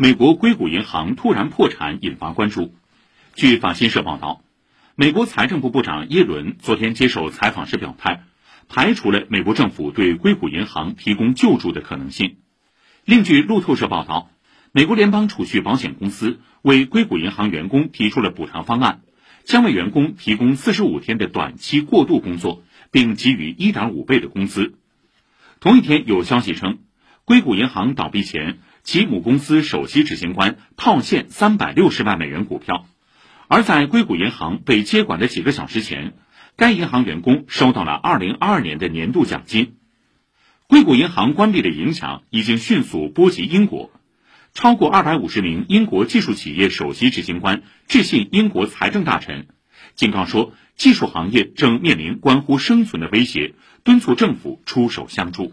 美国硅谷银行突然破产引发关注。据法新社报道，美国财政部部长耶伦昨天接受采访时表态，排除了美国政府对硅谷银行提供救助的可能性。另据路透社报道，美国联邦储蓄保险公司为硅谷银行员工提出了补偿方案，将为员工提供四十五天的短期过渡工作，并给予一点五倍的工资。同一天，有消息称，硅谷银行倒闭前。其母公司首席执行官套现三百六十万美元股票，而在硅谷银行被接管的几个小时前，该银行员工收到了二零二二年的年度奖金。硅谷银行关闭的影响已经迅速波及英国，超过二百五十名英国技术企业首席执行官致信英国财政大臣，警告说技术行业正面临关乎生存的威胁，敦促政府出手相助。